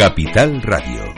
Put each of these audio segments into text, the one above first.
Capital Radio.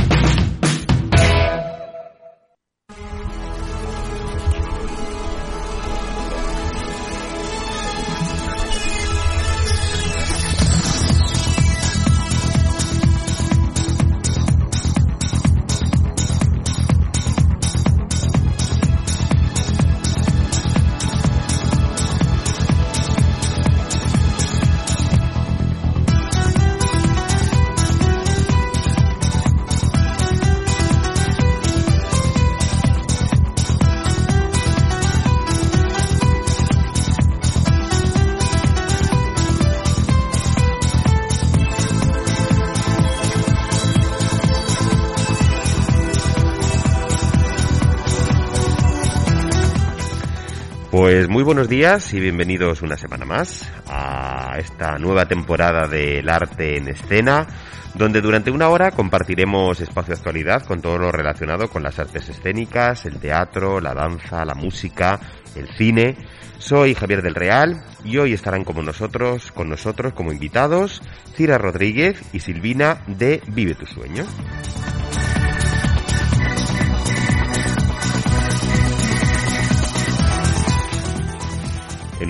Días y bienvenidos una semana más a esta nueva temporada del arte en escena, donde durante una hora compartiremos espacio de actualidad con todo lo relacionado con las artes escénicas, el teatro, la danza, la música, el cine. Soy Javier del Real y hoy estarán como nosotros, con nosotros como invitados Cira Rodríguez y Silvina de Vive tu sueño.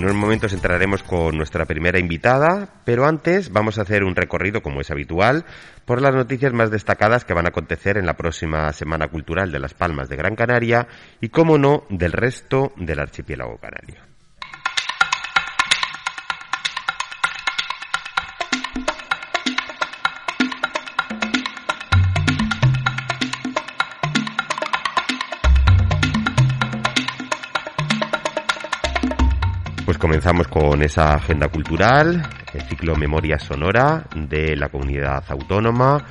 En unos momentos entraremos con nuestra primera invitada, pero antes vamos a hacer un recorrido, como es habitual, por las noticias más destacadas que van a acontecer en la próxima Semana Cultural de Las Palmas de Gran Canaria y, como no, del resto del archipiélago canario. Comenzamos con esa agenda cultural, el ciclo Memoria Sonora de la comunidad autónoma,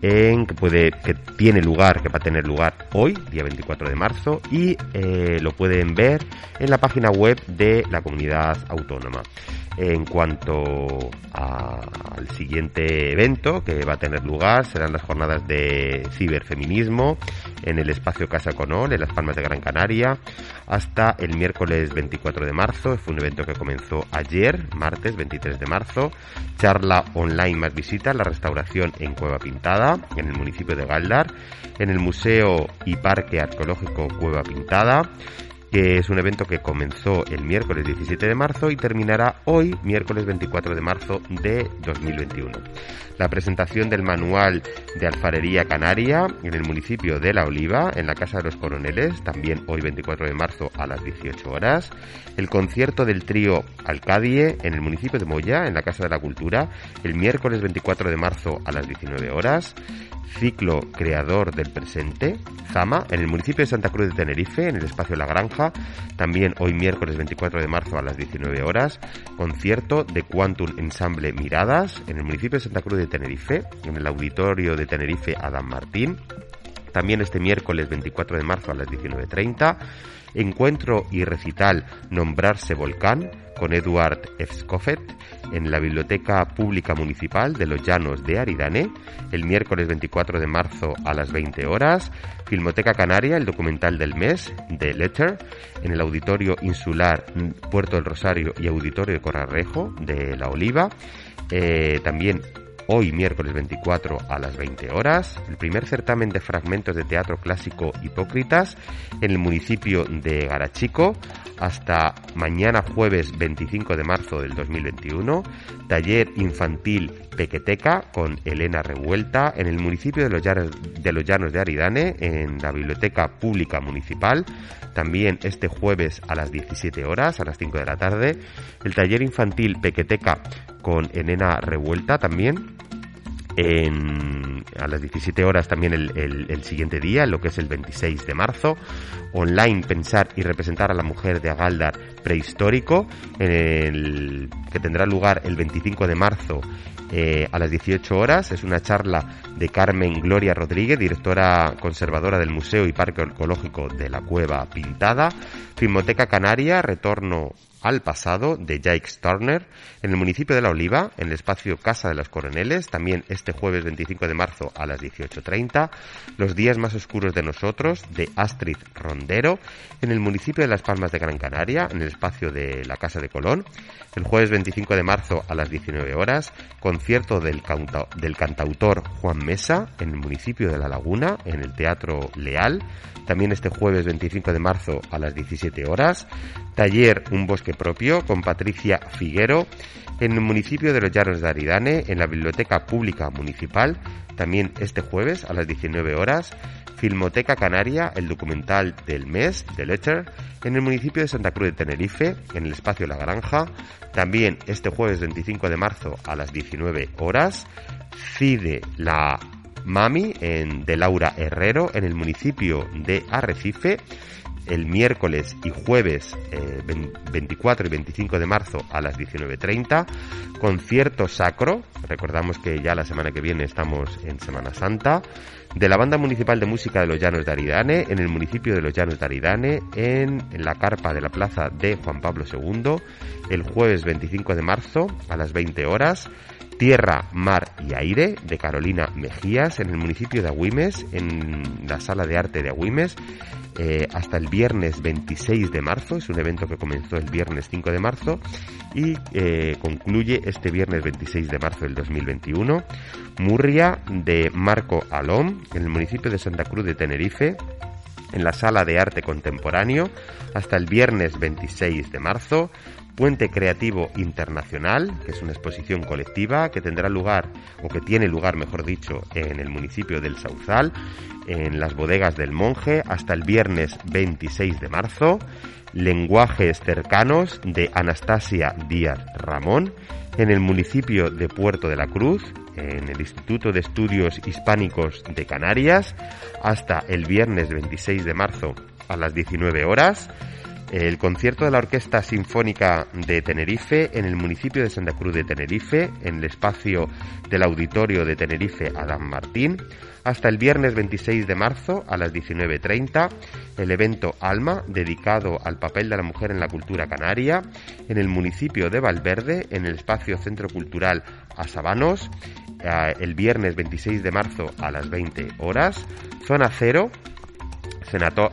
que tiene lugar, que va a tener lugar hoy, día 24 de marzo, y eh, lo pueden ver en la página web de la comunidad autónoma. En cuanto al siguiente evento que va a tener lugar, serán las jornadas de ciberfeminismo en el espacio Casa Conol, en Las Palmas de Gran Canaria, hasta el miércoles 24 de marzo. Fue un evento que comenzó ayer, martes 23 de marzo. Charla online más visitas, la restauración en Cueva Pintada, en el municipio de Galdar, en el Museo y Parque Arqueológico Cueva Pintada que es un evento que comenzó el miércoles 17 de marzo y terminará hoy, miércoles 24 de marzo de 2021. La presentación del manual de alfarería canaria en el municipio de La Oliva, en la Casa de los Coroneles, también hoy 24 de marzo a las 18 horas. El concierto del trío Alcadie en el municipio de Moya, en la Casa de la Cultura, el miércoles 24 de marzo a las 19 horas ciclo creador del presente, Zama, en el municipio de Santa Cruz de Tenerife, en el espacio La Granja, también hoy miércoles 24 de marzo a las 19 horas, concierto de Quantum Ensemble Miradas, en el municipio de Santa Cruz de Tenerife, en el auditorio de Tenerife Adam Martín, también este miércoles 24 de marzo a las 19.30, encuentro y recital Nombrarse Volcán, con Eduard Efscoffet en la Biblioteca Pública Municipal de los Llanos de Aridane el miércoles 24 de marzo a las 20 horas. Filmoteca Canaria, el documental del mes, The Letter, en el Auditorio Insular Puerto del Rosario y Auditorio de Corarrejo de La Oliva. Eh, también hoy miércoles 24 a las 20 horas, el primer certamen de fragmentos de teatro clásico Hipócritas en el municipio de Garachico hasta mañana jueves 25 de marzo del 2021, taller infantil Pequeteca con Elena Revuelta en el municipio de los, Llanos, de los Llanos de Aridane en la Biblioteca Pública Municipal, también este jueves a las 17 horas, a las 5 de la tarde, el taller infantil Pequeteca con Elena Revuelta también en, a las 17 horas también el, siguiente día, lo que es el 26 de marzo. Online Pensar y representar a la mujer de Agaldar prehistórico, el, que tendrá lugar el 25 de marzo eh, a las 18 horas. Es una charla de Carmen Gloria Rodríguez, directora conservadora del Museo y Parque Arqueológico de la Cueva Pintada. Filmoteca Canaria, retorno al pasado de Jake Turner en el municipio de La Oliva, en el espacio Casa de los Coroneles, también este jueves 25 de marzo a las 18.30. Los días más oscuros de nosotros de Astrid Rondero en el municipio de Las Palmas de Gran Canaria, en el espacio de la Casa de Colón. El jueves 25 de marzo a las 19 horas, concierto del, del cantautor Juan Mesa en el municipio de La Laguna, en el Teatro Leal. También este jueves 25 de marzo a las 17 horas. Taller Un Bosque Propio con Patricia Figuero en el municipio de Los Llanos de Aridane, en la Biblioteca Pública Municipal. También este jueves a las 19 horas. Filmoteca Canaria, el documental del mes, The Letter, en el municipio de Santa Cruz de Tenerife, en el espacio La Granja. También este jueves 25 de marzo a las 19 horas. CIDE La Mami en, de Laura Herrero en el municipio de Arrecife el miércoles y jueves 24 eh, y 25 de marzo a las 19.30. Concierto sacro, recordamos que ya la semana que viene estamos en Semana Santa, de la Banda Municipal de Música de los Llanos de Aridane, en el municipio de los Llanos de Aridane, en la carpa de la plaza de Juan Pablo II, el jueves 25 de marzo a las 20 horas. Tierra, Mar y Aire de Carolina Mejías en el municipio de Agüimes, en la sala de arte de Agüimes, eh, hasta el viernes 26 de marzo. Es un evento que comenzó el viernes 5 de marzo y eh, concluye este viernes 26 de marzo del 2021. Murria de Marco Alom en el municipio de Santa Cruz de Tenerife en la Sala de Arte Contemporáneo hasta el viernes 26 de marzo. Puente Creativo Internacional, que es una exposición colectiva que tendrá lugar, o que tiene lugar, mejor dicho, en el municipio del Sauzal, en las bodegas del Monje, hasta el viernes 26 de marzo. Lenguajes cercanos de Anastasia Díaz Ramón, en el municipio de Puerto de la Cruz, en el Instituto de Estudios Hispánicos de Canarias, hasta el viernes 26 de marzo a las 19 horas el concierto de la Orquesta Sinfónica de Tenerife en el municipio de Santa Cruz de Tenerife, en el espacio del Auditorio de Tenerife Adán Martín, hasta el viernes 26 de marzo a las 19.30, el evento Alma, dedicado al papel de la mujer en la cultura canaria, en el municipio de Valverde, en el espacio Centro Cultural Asabanos, eh, el viernes 26 de marzo a las 20 horas, Zona Cero, Senato,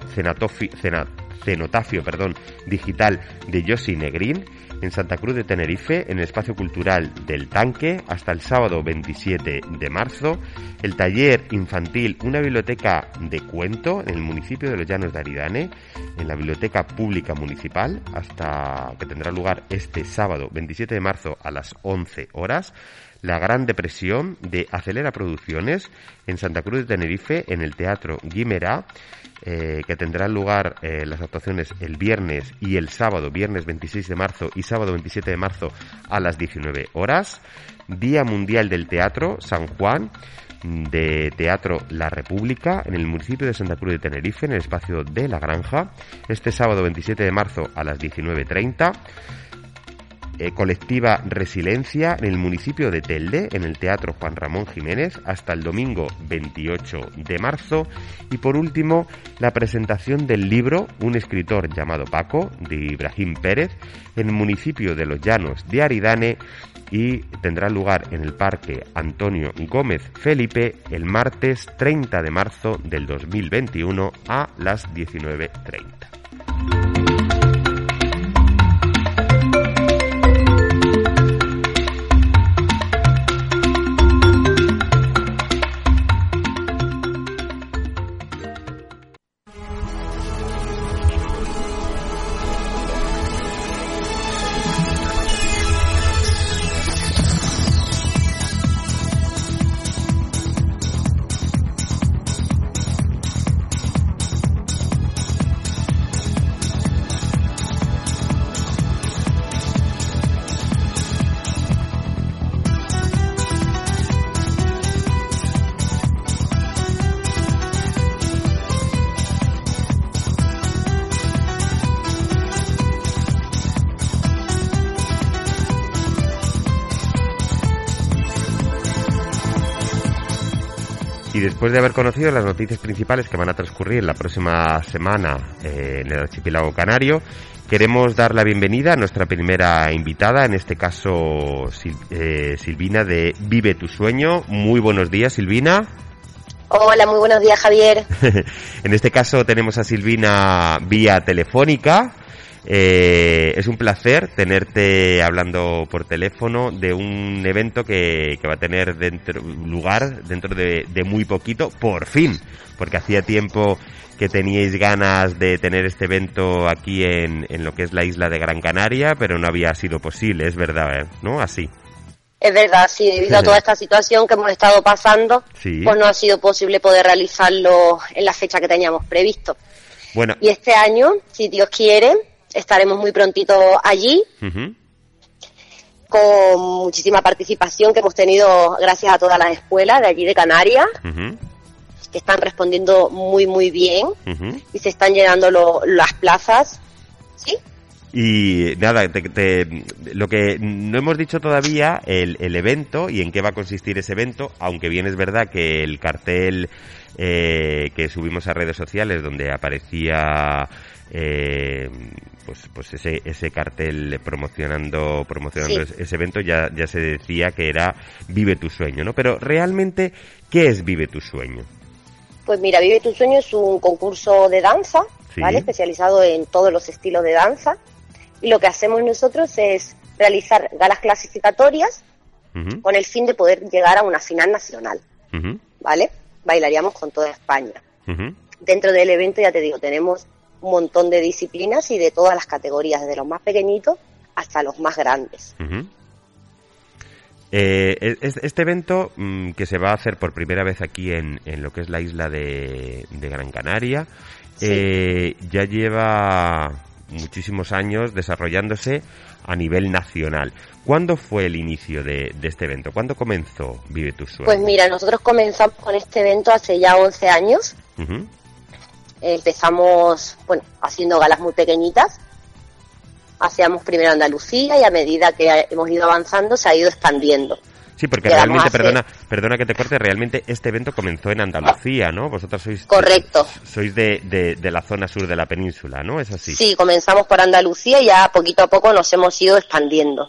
cenotafio perdón, digital de Yossi Negrín en Santa Cruz de Tenerife, en el espacio cultural del Tanque, hasta el sábado 27 de marzo. El taller infantil Una biblioteca de cuento en el municipio de Los Llanos de Aridane, en la biblioteca pública municipal, hasta que tendrá lugar este sábado 27 de marzo a las 11 horas. La Gran Depresión de Acelera Producciones en Santa Cruz de Tenerife, en el Teatro Guimerá eh, que tendrán lugar eh, las actuaciones el viernes y el sábado, viernes 26 de marzo y sábado 27 de marzo a las 19 horas. Día Mundial del Teatro San Juan de Teatro La República en el municipio de Santa Cruz de Tenerife, en el espacio de La Granja, este sábado 27 de marzo a las 19.30. Eh, colectiva Resiliencia en el municipio de Telde, en el Teatro Juan Ramón Jiménez, hasta el domingo 28 de marzo. Y por último, la presentación del libro Un escritor llamado Paco, de Ibrahim Pérez, en el municipio de Los Llanos de Aridane y tendrá lugar en el Parque Antonio Gómez Felipe el martes 30 de marzo del 2021 a las 19.30. después de haber conocido las noticias principales que van a transcurrir la próxima semana eh, en el archipiélago canario, Queremos dar la bienvenida a nuestra primera invitada, en este caso eh, Silvina de Vive tu Sueño. Muy buenos días, Silvina. Hola, muy buenos días, Javier. en este caso tenemos a Silvina vía telefónica. Eh, es un placer tenerte hablando por teléfono de un evento que, va a tener dentro, lugar dentro de, muy poquito, por fin, porque hacía tiempo que teníais ganas de tener este evento aquí en, en lo que es la isla de Gran Canaria, pero no había sido posible, es verdad, ¿eh? ¿no? Así. Es verdad, sí, debido a toda esta situación que hemos estado pasando, pues no ha sido posible poder realizarlo en la fecha que teníamos previsto. Bueno. Y este año, si Dios quiere, estaremos muy prontito allí, con muchísima participación que hemos tenido gracias a todas las escuelas de allí de Canarias, que están respondiendo muy, muy bien y se están llenando las plazas. ¿Sí? Y nada, lo que no hemos dicho todavía, el, el, evento y en qué va a consistir ese evento, aunque bien es verdad que el cartel eh, que subimos a redes sociales donde aparecía eh, pues, pues ese, ese cartel promocionando, promocionando ese evento ya, ya se decía que era Vive tu sueño, ¿no? Pero realmente, ¿qué es Vive tu sueño? Pues mira, Vive tu sueño es un concurso de danza, ¿vale? Especializado en todos los estilos de danza y lo que hacemos nosotros es realizar galas clasificatorias con el fin de poder llegar a una final nacional, ¿vale? Bailaríamos con toda España. Dentro del evento, ya te digo, tenemos un montón de disciplinas y de todas las categorías, desde los más pequeñitos hasta los más grandes. Eh, este evento mm, que se va a hacer por primera vez aquí en, lo que es la isla de, Gran Canaria, eh, ya lleva muchísimos años desarrollándose a nivel nacional. ¿Cuándo fue el inicio de, este evento? ¿Cuándo comenzó Vive tu Sueño? Pues mira, nosotros comenzamos con este evento hace ya 11 años. Empezamos, bueno, haciendo galas muy pequeñitas. Hacíamos primero Andalucía y a medida que hemos ido avanzando se ha ido expandiendo. Sí, porque realmente, perdona, perdona que te corte, realmente este evento comenzó en Andalucía, ¿no? Vosotros sois... Correcto. Sois de, de, la zona sur de la península, ¿no? ¿Es así? Sí, comenzamos por Andalucía y ya poquito a poco nos hemos ido expandiendo.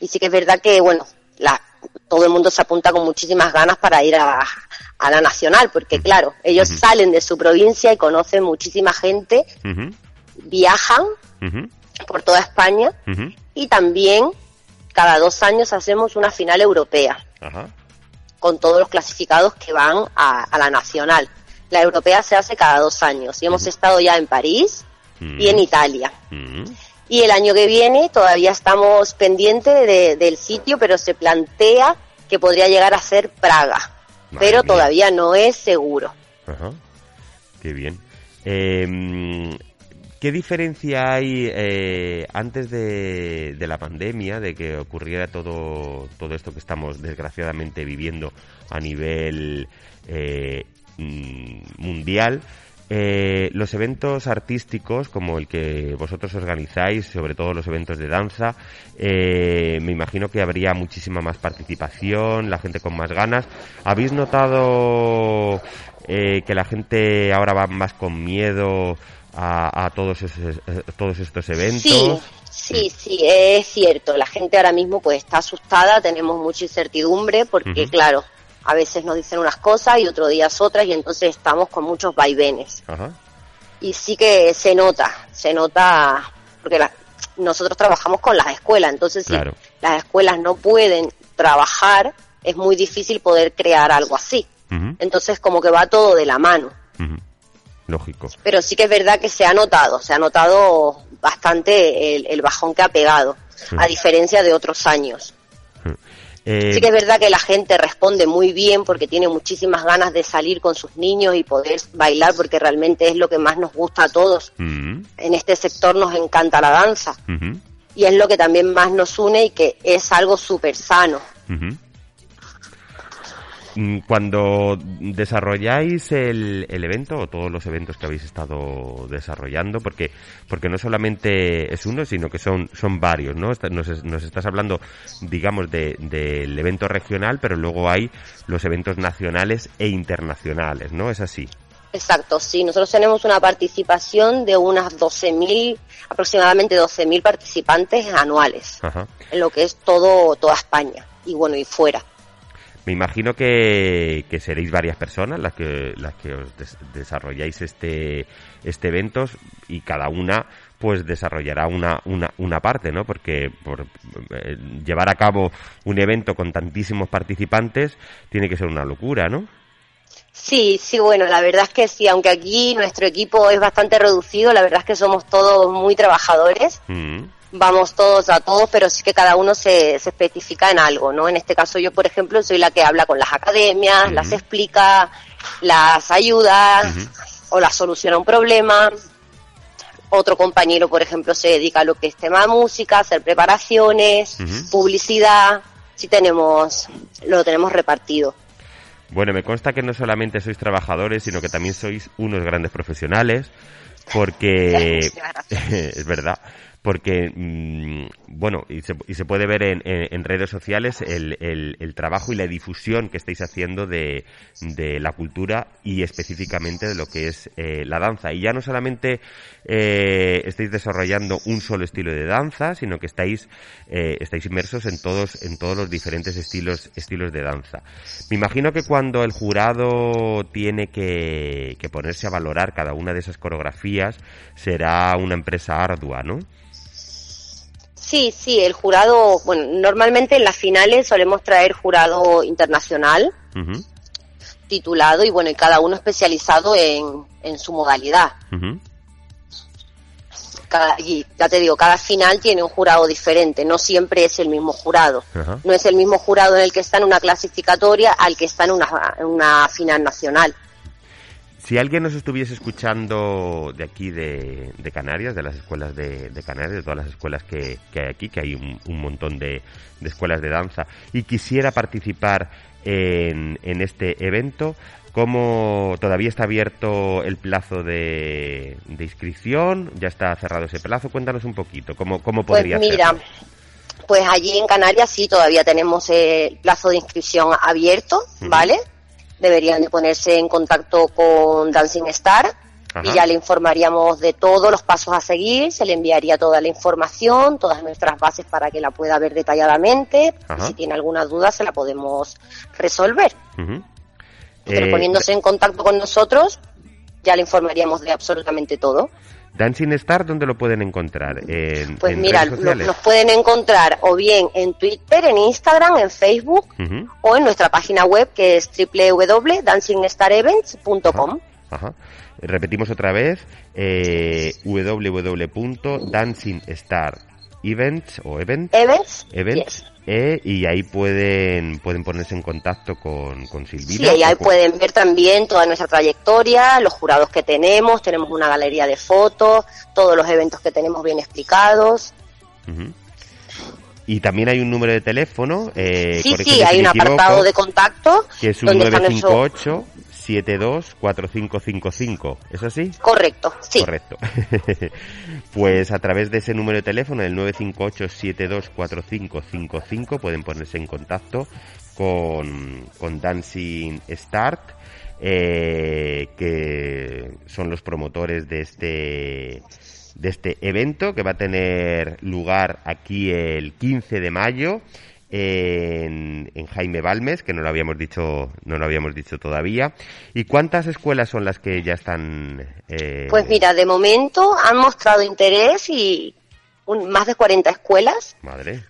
Y sí que es verdad que, bueno, la, todo el mundo se apunta con muchísimas ganas para ir a, a la nacional, porque claro, ellos salen de su provincia y conocen muchísima gente, viajan por toda España y también cada dos años hacemos una final europea con todos los clasificados que van a, la nacional. La europea se hace cada dos años y hemos estado ya en París y en Italia. Y el año que viene todavía estamos pendientes del sitio, pero se plantea que podría llegar a ser Praga. pero todavía no es seguro. Ajá. Qué bien. Eh, ¿Qué diferencia hay eh, antes de, la pandemia, de que ocurriera todo, todo esto que estamos desgraciadamente viviendo a nivel eh, mm, mundial? Eh, los eventos artísticos como el que vosotros organizáis, sobre todo los eventos de danza, me imagino que habría muchísima más participación, la gente con más ganas. ¿Habéis notado que la gente ahora va más con miedo a, todos, esos, eh, todos estos eventos. Sí, sí, sí, es cierto. La gente ahora mismo pues está asustada, tenemos mucha incertidumbre porque, claro, a veces nos dicen unas cosas y otros días otras y entonces estamos con muchos vaivenes. Y sí que se nota, se nota, porque nosotros trabajamos con las escuelas, entonces si las escuelas no pueden trabajar, es muy difícil poder crear algo así. Entonces como que va todo de la mano lógico. Pero sí que es verdad que se ha notado, se ha notado bastante el, bajón que ha pegado, a diferencia de otros años. Eh, sí que es verdad que la gente responde muy bien porque tiene muchísimas ganas de salir con sus niños y poder bailar porque realmente es lo que más nos gusta a todos. En este sector nos encanta la danza y es lo que también más nos une y que es algo súper sano. Mm, cuando desarrolláis el, el, evento o todos los eventos que habéis estado desarrollando, porque porque no solamente es uno, sino que son son varios, ¿no? Nos, nos estás hablando, digamos, de, del evento regional, pero luego hay los eventos nacionales e internacionales, ¿no? Es así. Exacto, sí. Nosotros tenemos una participación de unas 12.000, aproximadamente 12.000 participantes anuales, en lo que es todo toda España y bueno y fuera. Me imagino que, seréis varias personas las que las que os desarrolláis este este evento y cada una pues desarrollará una, una, una parte, ¿no? Porque por eh, llevar a cabo un evento con tantísimos participantes tiene que ser una locura, ¿no? Sí, sí, bueno, la verdad es que sí, aunque aquí nuestro equipo es bastante reducido, la verdad es que somos todos muy trabajadores. Mm. Vamos todos a todos, pero sí que cada uno se, se, especifica en algo, ¿no? En este caso yo, por ejemplo, soy la que habla con las academias, las explica, las ayuda o las soluciona un problema. Otro compañero, por ejemplo, se dedica a lo que es tema de música, hacer preparaciones, publicidad. Sí tenemos, lo tenemos repartido. Bueno, me consta que no solamente sois trabajadores, sino que también sois unos grandes profesionales, porque es verdad, porque, mm, bueno, y se, y se, puede ver en, en, redes sociales el, el, trabajo y la difusión que estáis haciendo de, de la cultura y específicamente de lo que es eh, la danza. Y ya no solamente eh, estáis desarrollando un solo estilo de danza, sino que estáis, eh, estáis inmersos en todos, en todos los diferentes estilos, estilos de danza. Me imagino que cuando el jurado tiene que, que ponerse a valorar cada una de esas coreografías, será una empresa ardua, ¿no? Sí, sí, el jurado, bueno, normalmente en las finales solemos traer jurado internacional, titulado y bueno, y cada uno especializado en, en su modalidad. y ya te digo, cada final tiene un jurado diferente, no siempre es el mismo jurado. No es el mismo jurado en el que está en una clasificatoria al que está en una, en una final nacional. Si alguien nos estuviese escuchando de aquí de, Canarias, de las escuelas de, Canarias, de todas las escuelas que, hay aquí, que hay un, montón de, escuelas de danza, y quisiera participar en, este evento, ¿cómo todavía está abierto el plazo de, inscripción? ¿Ya está cerrado ese plazo? Cuéntanos un poquito, ¿cómo, cómo pues podría pues mira, Pues allí en Canarias sí, todavía tenemos el plazo de inscripción abierto, ¿vale? Deberían de ponerse en contacto con Dancing Star y ya le informaríamos de todos los pasos a seguir, se le enviaría toda la información, todas nuestras bases para que la pueda ver detalladamente y si tiene alguna duda se la podemos resolver. Pero eh, poniéndose en contacto con nosotros ya le informaríamos de absolutamente todo. Dancing Star, ¿dónde lo pueden encontrar? pues mira, nos pueden encontrar o bien en Twitter, en Instagram, en Facebook o en nuestra página web que es www.dancingstarevents.com. Ajá. Repetimos otra vez, eh, www.dancingstarevents o events, events, eh, y ahí pueden pueden ponerse en contacto con, con Silvina. Sí, y ahí pueden ver también toda nuestra trayectoria, los jurados que tenemos, tenemos una galería de fotos, todos los eventos que tenemos bien explicados. Y también hay un número de teléfono. Eh, sí, sí, hay un apartado de contacto. Que es un 958 724555. ¿Es así? Correcto, sí. Correcto. pues a través de ese número de teléfono, el 958-724555, pueden ponerse en contacto con, con Dancing Start, eh, que son los promotores de este de este evento que va a tener lugar aquí el 15 de mayo en, Jaime Balmes, que no lo habíamos dicho, no lo habíamos dicho todavía. ¿Y cuántas escuelas son las que ya están? Eh... Pues mira, de momento han mostrado interés y más de 40 escuelas. Madre.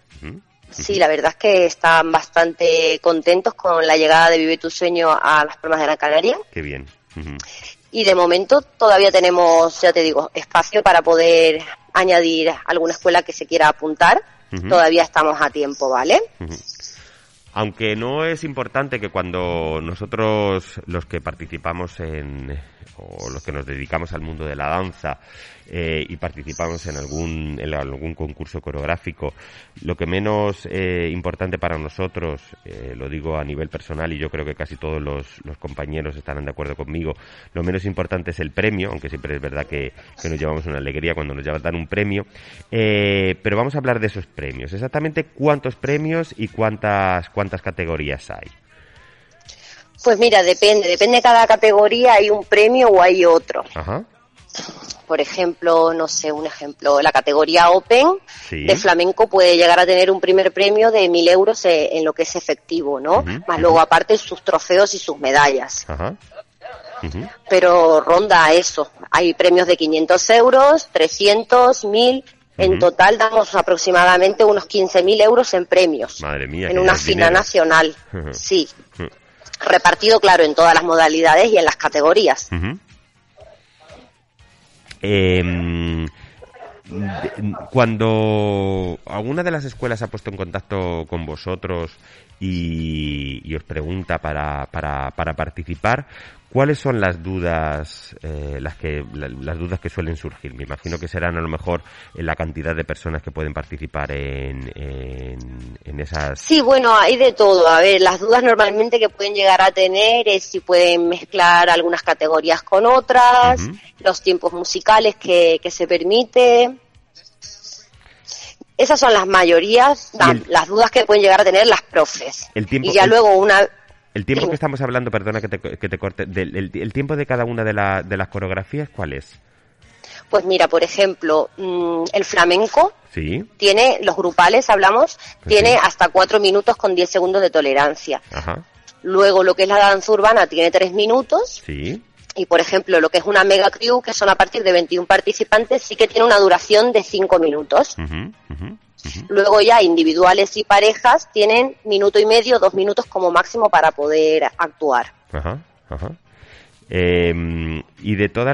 Sí, la verdad es que están bastante contentos con la llegada de Vive tu Sueño a las Palmas de la Canaria. Qué bien. Y de momento todavía tenemos, ya te digo, espacio para poder añadir alguna escuela que se quiera apuntar todavía estamos a tiempo, ¿vale? Aunque no es importante que cuando nosotros, los que participamos en, o los que nos dedicamos al mundo de la danza, eh, y participamos en algún, en algún concurso coreográfico. Lo que menos eh, importante para nosotros, eh, lo digo a nivel personal y yo creo que casi todos los, los, compañeros estarán de acuerdo conmigo, lo menos importante es el premio, aunque siempre es verdad que, que nos llevamos una alegría cuando nos dan un premio. pero vamos a hablar de esos premios. Exactamente cuántos premios y cuántas, cuántas categorías hay. Pues mira, depende, depende de cada categoría, hay un premio o hay otro. Ajá. Por ejemplo, no sé, un ejemplo, la categoría Open de flamenco puede llegar a tener un primer premio de mil euros eh, en lo que es efectivo, ¿no? Más luego aparte sus trofeos y sus medallas. Pero ronda eso. Hay premios de 500 euros, 300, 1000. En total damos aproximadamente unos 15.000 euros en premios. Madre mía. En una final nacional. Sí. Repartido, claro, en todas las modalidades y en las categorías. Em, cuando alguna de las escuelas ha puesto en contacto con vosotros y, os pregunta para, para, para participar, ¿Cuáles son las dudas, eh, las que las dudas que suelen surgir? Me imagino que serán a lo mejor en la cantidad de personas que pueden participar en, en, esas. Sí, bueno, hay de todo. A ver, las dudas normalmente que pueden llegar a tener es si pueden mezclar algunas categorías con otras, los tiempos musicales que, que se permite. Esas son las mayorías, las dudas que pueden llegar a tener las profes. El tiempo, y ya luego una el tiempo que estamos hablando, perdona que te, que te corte, el, tiempo de cada una de, de las coreografías, ¿cuál es? Pues mira, por ejemplo, mm, el flamenco sí. tiene, los grupales hablamos, tiene hasta cuatro minutos con diez segundos de tolerancia. Ajá. Luego lo que es la danza urbana tiene tres minutos. Sí. Y por ejemplo, lo que es una mega crew, que son a partir de 21 participantes, sí que tiene una duración de cinco minutos. Luego ya individuales y parejas tienen minuto y medio, dos minutos como máximo para poder actuar. Ajá, ajá. Em, y de todos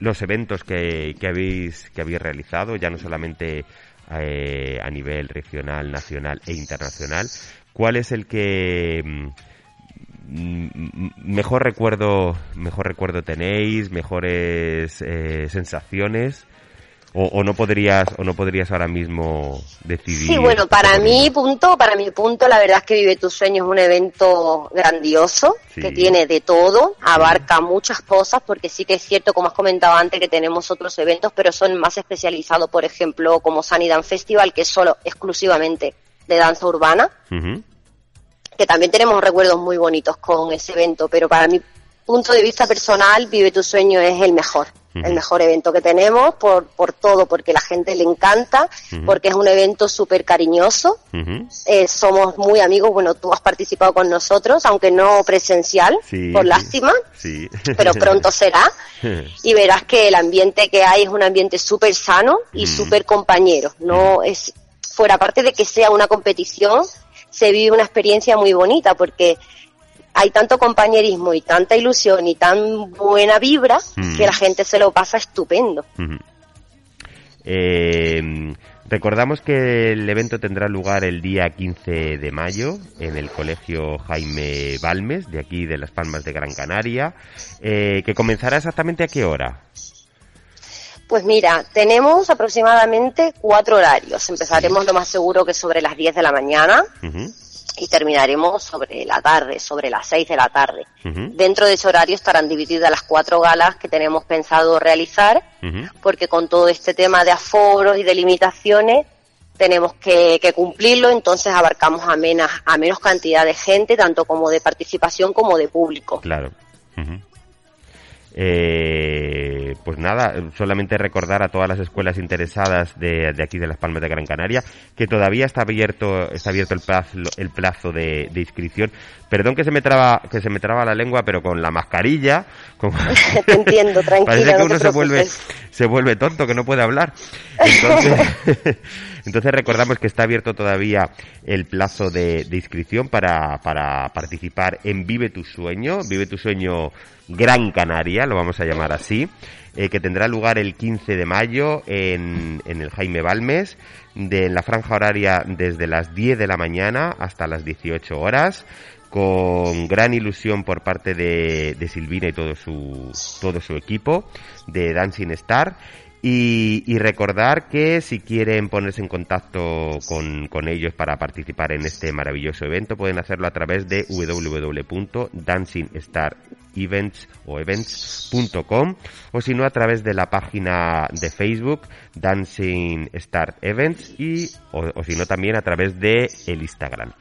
los eventos que, habéis que habéis realizado, ya no solamente eh, a nivel regional, nacional e internacional, ¿cuál es el que mm, mejor recuerdo mejor recuerdo tenéis, mejores eh, sensaciones? O, no podrías o no podrías ahora mismo decidir sí bueno para mi punto para mi punto la verdad es que vive tu sueño es un evento grandioso que tiene de todo abarca muchas cosas porque sí que es cierto como has comentado antes que tenemos otros eventos pero son más especializados por ejemplo como Sanidad Festival que es solo exclusivamente de danza urbana que también tenemos recuerdos muy bonitos con ese evento pero para mi punto de vista personal vive tu sueño es el mejor el mejor evento que tenemos por, por todo, porque la gente le encanta, porque es un evento súper cariñoso. Eh, somos muy amigos, bueno, tú has participado con nosotros, aunque no presencial, por lástima, pero pronto será. y verás que el ambiente que hay es un ambiente súper sano y súper compañero. No es, fuera parte de que sea una competición, se vive una experiencia muy bonita porque hay tanto compañerismo y tanta ilusión y tan buena vibra que la gente se lo pasa estupendo. Eh, recordamos que el evento tendrá lugar el día 15 de mayo en el Colegio Jaime Balmes, de aquí de Las Palmas de Gran Canaria, eh, que comenzará exactamente a qué hora. Pues mira, tenemos aproximadamente cuatro horarios. Empezaremos lo más seguro que sobre las 10 de la mañana y terminaremos sobre la tarde, sobre las seis de la tarde. Dentro de ese horario estarán divididas las cuatro galas que tenemos pensado realizar, porque con todo este tema de aforos y de limitaciones tenemos que, cumplirlo, entonces abarcamos a, menos, a menos cantidad de gente, tanto como de participación como de público. Claro. Eh, pues nada, solamente recordar a todas las escuelas interesadas de, aquí de Las Palmas de Gran Canaria que todavía está abierto está abierto el plazo el plazo de, inscripción. Perdón que se me traba que se me traba la lengua, pero con la mascarilla, Te entiendo, tranquilo. Parece que uno se vuelve se vuelve tonto que no puede hablar. Entonces, entonces recordamos que está abierto todavía el plazo de, de inscripción para, para participar en Vive tu sueño, Vive tu sueño Gran Canaria, lo vamos a llamar así, eh, que tendrá lugar el 15 de mayo en, en el Jaime Balmes, de la franja horaria desde las 10 de la mañana hasta las 18 horas con gran ilusión por parte de, Silvina y todo su, todo su equipo de Dancing Star y, recordar que si quieren ponerse en contacto con, con, ellos para participar en este maravilloso evento, pueden hacerlo a través de www.dancingstarevents o events.com o si no a través de la página de Facebook Dancing Star Events y o, si no también a través de el Instagram.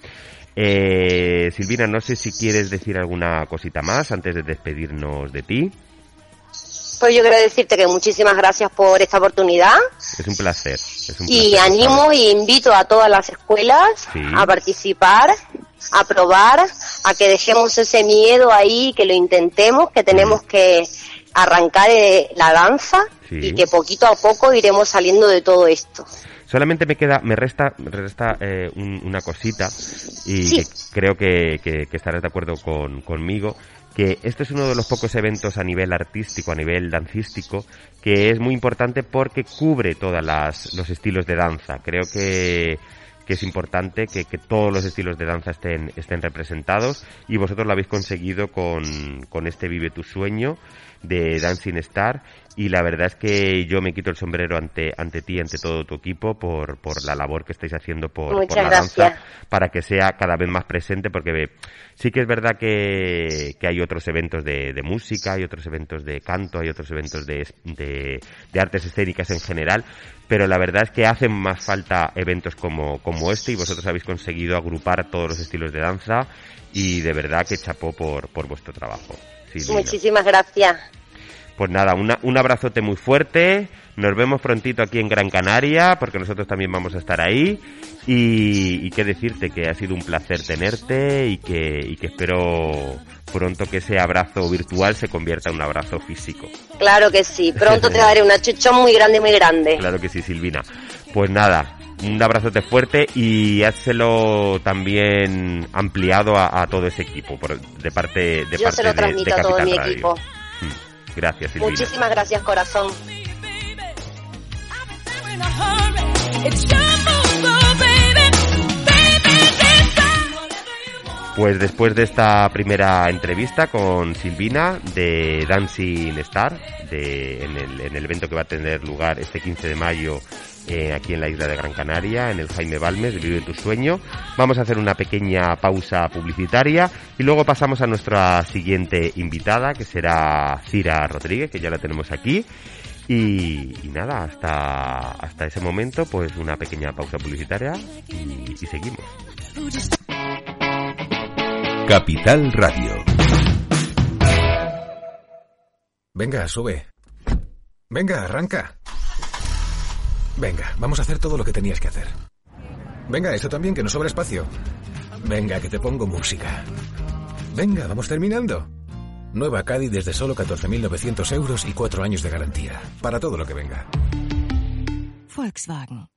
Eh, Silvina, no sé si quieres decir alguna cosita más antes de despedirnos de ti. Pues yo quiero decirte que muchísimas gracias por esta oportunidad. Es un placer. y animo e invito a todas las escuelas a participar, a probar, a que dejemos ese miedo ahí, que lo intentemos, que tenemos que arrancar eh, la danza y que poquito a poco iremos saliendo de todo esto. Solamente me queda, me resta, me resta eh, una cosita y creo que, que, estarás de acuerdo con, conmigo que este es uno de los pocos eventos a nivel artístico, a nivel dancístico, que es muy importante porque cubre todos los estilos de danza. Creo que, que es importante que, que, todos los estilos de danza estén, estén representados y vosotros lo habéis conseguido con, con este Vive tu Sueño de Dancing Star y la verdad es que yo me quito el sombrero ante ante ti, ante todo tu equipo por, por la labor que estáis haciendo por, la danza para que sea cada vez más presente porque sí que es verdad que, que hay otros eventos de, de, música, hay otros eventos de canto, hay otros eventos de, de, de, artes escénicas en general, pero la verdad es que hacen más falta eventos como, como este y vosotros habéis conseguido agrupar todos los estilos de danza y de verdad que chapó por, por vuestro trabajo. Muchísimas gracias. Pues nada, un abrazote muy fuerte. Nos vemos prontito aquí en Gran Canaria, porque nosotros también vamos a estar ahí. Y, qué decirte, que ha sido un placer tenerte y que, y que espero pronto que ese abrazo virtual se convierta en un abrazo físico. Claro que sí, pronto te daré una chuchón muy grande, muy grande. Claro que sí, Silvina. Pues nada, un abrazote fuerte y házelo también ampliado a, todo ese equipo por, de parte de Yo se lo transmito a todo mi equipo. Gracias, Silvina. Muchísimas gracias, corazón. Pues después de esta primera entrevista con Silvina de Dancing Star, de, en, el, en el evento que va a tener lugar este 15 de mayo eh, aquí en la isla de Gran Canaria, en el Jaime Balmes, de Vive tu Sueño. Vamos a hacer una pequeña pausa publicitaria y luego pasamos a nuestra siguiente invitada, que será Cira Rodríguez, que ya la tenemos aquí. Y, nada, hasta, hasta ese momento, pues una pequeña pausa publicitaria y, y seguimos. Capital Radio. Venga, sube. Venga, arranca. Venga, vamos a hacer todo lo que tenías que hacer. Venga, esto también, que no sobra espacio. Venga, que te pongo música. Venga, vamos terminando. Nueva Caddy desde solo 14.900 euros y cuatro años de garantía. Para todo lo que venga. Volkswagen.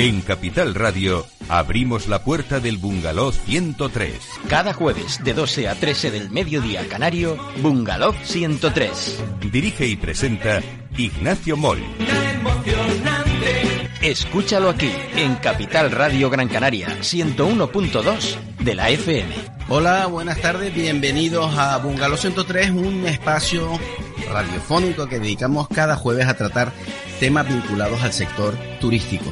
En Capital Radio abrimos la puerta del Bungalow 103. Cada jueves de 12 a 13 del mediodía canario, Bungalow 103. Dirige y presenta Ignacio Moll. Escúchalo aquí, en Capital Radio Gran Canaria, 101.2 de la FM. Hola, buenas tardes, bienvenidos a Bungalow 103, un espacio radiofónico que dedicamos cada jueves a tratar temas vinculados al sector turístico.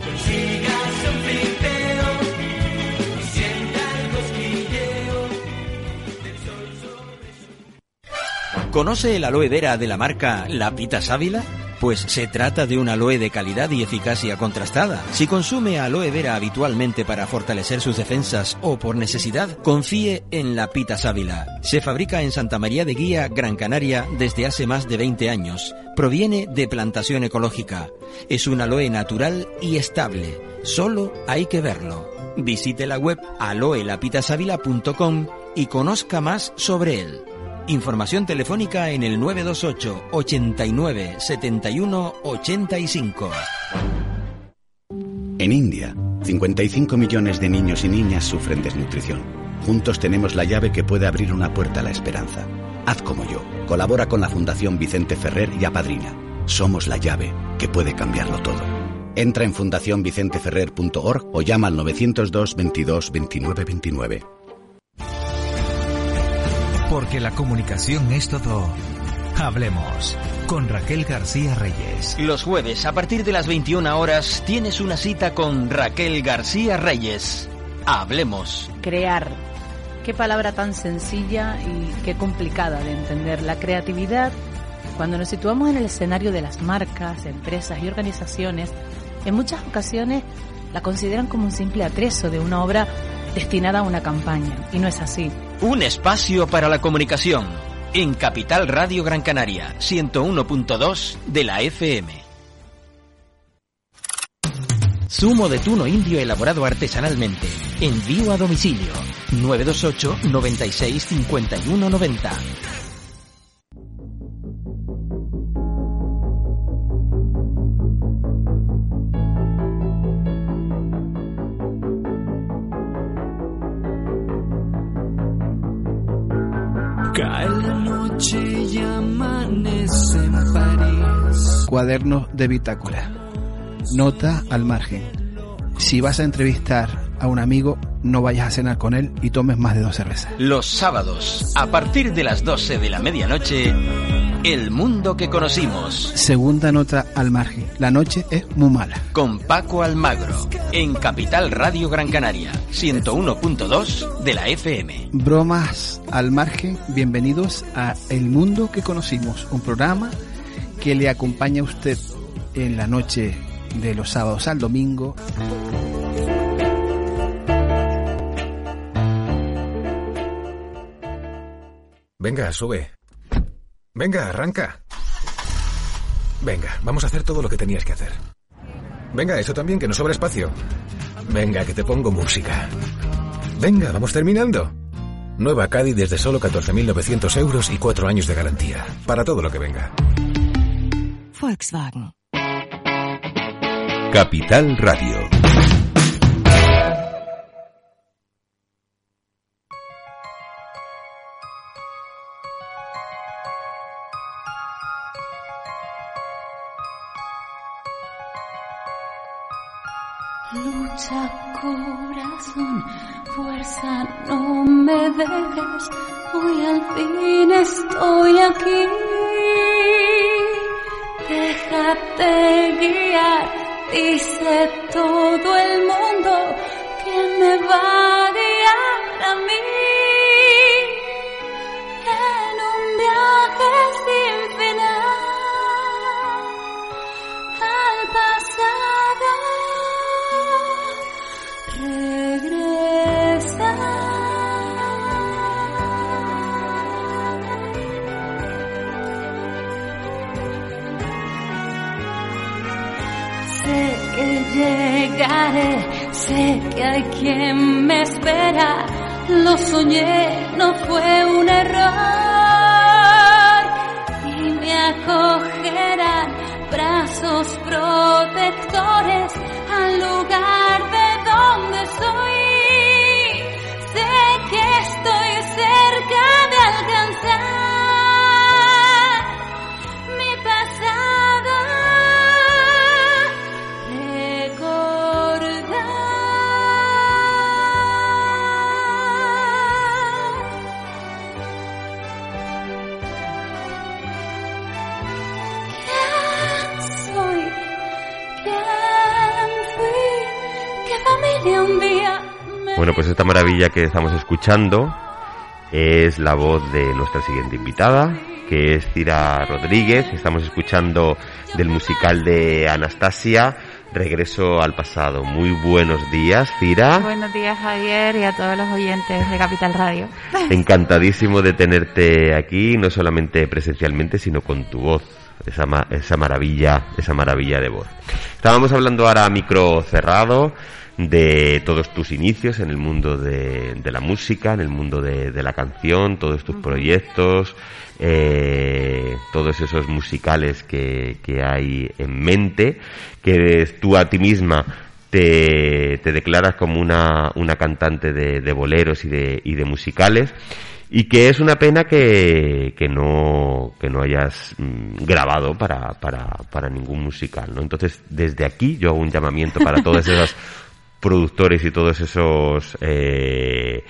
¿Conoce el aloe vera de la marca La Pita Sábila? Pues se trata de un aloe de calidad y eficacia contrastada. Si consume aloe vera habitualmente para fortalecer sus defensas o por necesidad, confíe en la pita sábila. Se fabrica en Santa María de Guía, Gran Canaria, desde hace más de 20 años. Proviene de plantación ecológica. Es un aloe natural y estable. Solo hay que verlo. Visite la web aloelapitasavila.com y conozca más sobre él. Información telefónica en el 928 89 71 85. En India, 55 millones de niños y niñas sufren desnutrición. Juntos tenemos la llave que puede abrir una puerta a la esperanza. Haz como yo. Colabora con la Fundación Vicente Ferrer y apadrina. Somos la llave que puede cambiarlo todo. Entra en fundacionvicenteferrer.org o llama al 902 22 29 29. Porque la comunicación es todo. Hablemos con Raquel García Reyes. Los jueves a partir de las 21 horas tienes una cita con Raquel García Reyes. Hablemos. Crear. Qué palabra tan sencilla y qué complicada de entender. La creatividad Cuando nos situamos en el escenario de las marcas, empresas y organizaciones, en muchas ocasiones la consideran como un simple atrezo de una obra destinada a una campaña, y no es así. Un espacio para la comunicación en Capital Radio Gran Canaria, 101.2 de la FM. Zumo de tuno indio elaborado artesanalmente. Envío a domicilio. 928 96 51 90. París. Cuaderno de bitácora. Nota al margen. Si vas a entrevistar a un amigo, no vayas a cenar con él y tomes más de dos cervezas. Los sábados, a partir de las 12 de la medianoche, El mundo que conocimos. Segunda nota al margen. La noche es muy mala. Con Paco Almagro, en Capital Radio Gran Canaria, 101.2 de la FM. Bromas al margen, bienvenidos a El Mundo que Conocimos, un programa que le acompaña a usted en la noche de los sábados al domingo. Venga, sube. Venga, arranca. Venga, vamos a hacer todo lo que tenías que hacer. Venga, eso también, que no sobra espacio. Venga, que te pongo música. Venga, vamos terminando. Nueva Caddy desde solo 14.900 euros y cuatro años de garantía. Para todo lo que venga. Volkswagen. Capital Radio. Lucha corazón, fuerza, no me dejes, hoy al fin estoy aquí. Déjate guiar, dice todo el mundo que me va a guiar a mí. En un viaje sin sé que hay quien me espera. Lo soñé, no fue un error. Y me acogerán brazos protectores al lugar de donde soy. Sé que estoy cerca de alcanzar maravilla que estamos escuchando es la voz de nuestra siguiente invitada, que es Cira Rodríguez. Estamos escuchando del musical de Anastasia, Regreso al pasado. Muy buenos días, Cira. Buenos días, Javier, y a todos los oyentes de Capital Radio. Encantadísimo de tenerte aquí, no solamente presencialmente, sino con tu voz. Esa, ma- esa maravilla, esa maravilla de voz. Estábamos hablando ahora a micro cerrado de todos tus inicios en el mundo de, de la música, en el mundo de, de la canción, todos tus proyectos, eh, todos esos musicales que, que hay en mente, que tú a ti misma te, te declaras como una, una cantante de, de boleros y de, y de musicales y que es una pena que, que no que no hayas mm, grabado para, para, para ningún musical ¿no? entonces desde aquí yo hago un llamamiento para todos esos productores y todos esos eh,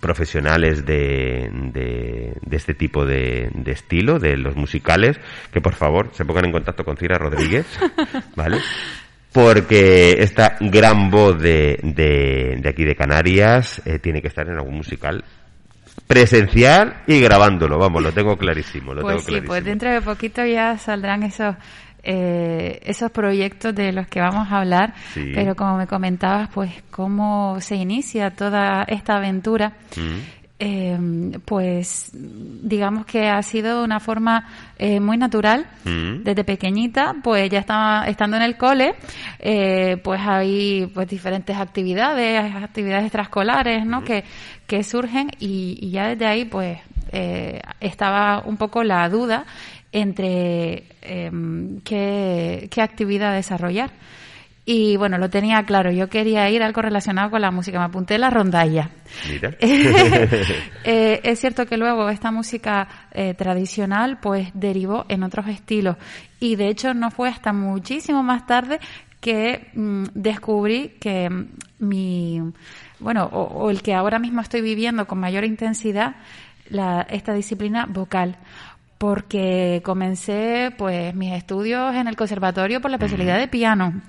profesionales de, de, de este tipo de, de estilo, de los musicales, que por favor se pongan en contacto con Cira Rodríguez, ¿vale? Porque esta gran voz de, de, aquí de Canarias eh, tiene que estar en algún musical presencial y grabándolo, vamos, lo tengo clarísimo. Lo pues tengo sí, clarísimo. pues dentro de poquito ya saldrán esos eh, esos proyectos de los que vamos a hablar, Sí. pero como me comentabas, pues cómo se inicia toda esta aventura. Mm. Eh, pues digamos que ha sido una forma eh, muy natural Mm. desde pequeñita pues ya estaba estando en el cole eh, pues hay pues diferentes actividades actividades extraescolares no que que surgen y, y ya desde ahí pues estaba un poco la duda entre em, qué, qué actividad desarrollar y bueno, lo tenía claro, yo quería ir a algo relacionado con la música, me apunté la rondalla. Mira. Eh, es cierto que luego esta música eh, tradicional pues derivó en otros estilos y de hecho no fue hasta muchísimo más tarde que mm, descubrí que mm, mi bueno o, o el que ahora mismo estoy viviendo con mayor intensidad la, esta disciplina vocal porque comencé pues mis estudios en el conservatorio por la especialidad de piano.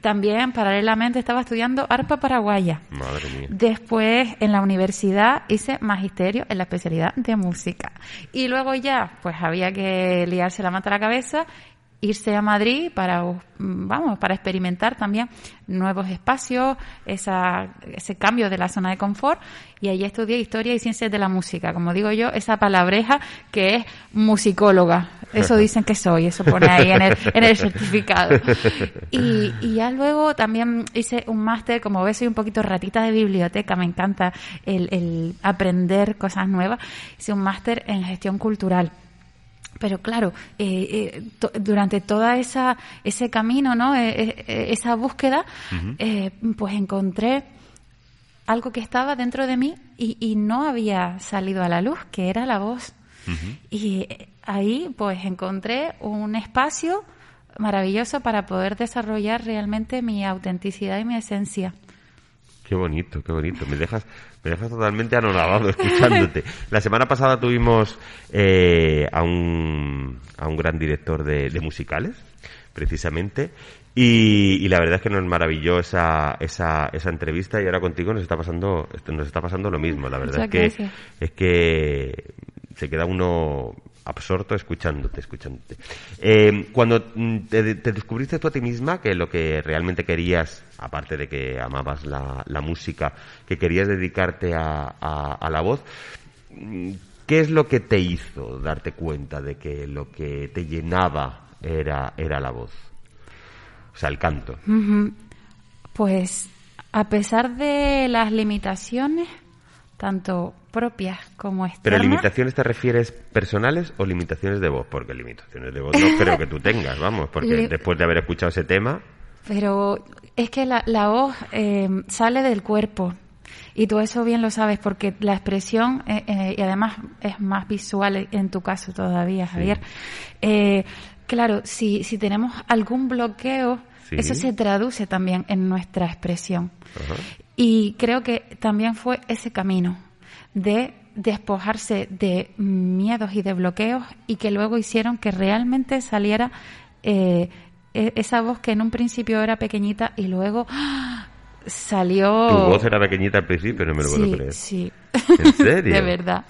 También paralelamente estaba estudiando arpa paraguaya. Madre mía. Después en la universidad hice magisterio en la especialidad de música. Y luego ya, pues había que liarse la manta a la cabeza, irse a Madrid para, mm, vamos, para experimentar también nuevos espacios, esa, ese cambio de la zona de confort. Y allí estudié historia y ciencias de la música. Como digo yo, esa palabreja que es musicóloga. Eso dicen que soy, eso pone ahí en el, en el certificado. Y, y ya luego también hice un máster, como ves, soy un poquito ratita de biblioteca, me encanta el, el aprender cosas nuevas. Hice un máster en gestión cultural. Pero claro, eh, eh, durante toda esa ese camino, ¿no? Eh, eh, eh, esa búsqueda, pues encontré algo que estaba dentro de mí y, y no había salido a la luz, que era la voz. Y ahí pues encontré un espacio maravilloso para poder desarrollar realmente mi autenticidad y mi esencia. Qué bonito, qué bonito. Me dejas, me dejas totalmente anonadado escuchándote. La semana pasada tuvimos eh, a, un, a un gran director de, de musicales, precisamente, y, y la verdad es que nos maravilló esa, esa, esa entrevista y ahora contigo nos está pasando, nos está pasando lo mismo. La verdad Muchas es que, gracias. es que se queda uno absorto escuchándote, escuchándote. Eh, cuando mm, te, te descubriste tú a ti misma que lo que realmente querías, aparte de que amabas la, música, que querías dedicarte a, la voz, mm, ¿qué es lo que te hizo darte cuenta de que lo que te llenaba era, era la voz? O sea, el canto. Pues a pesar de las limitaciones, tanto propias como ¿Pero externas, limitaciones te refieres personales o limitaciones de voz? Porque limitaciones de voz no creo que tú tengas, vamos, porque después de haber escuchado ese tema, pero es que la, la voz eh, sale del cuerpo. Y tú eso bien lo sabes porque la expresión, eh, eh, y además es más visual en tu caso todavía, Javier. Eh, claro, si, si tenemos algún bloqueo, Sí. eso se traduce también en nuestra expresión. Ajá. Y creo que también fue ese camino de despojarse de miedos y de bloqueos y que luego hicieron que realmente saliera eh, e- esa voz que en un principio era pequeñita y luego ¡ah! salió... tu voz era pequeñita al principio, no me lo puedo Sí, creer. sí. ¿En serio? de verdad.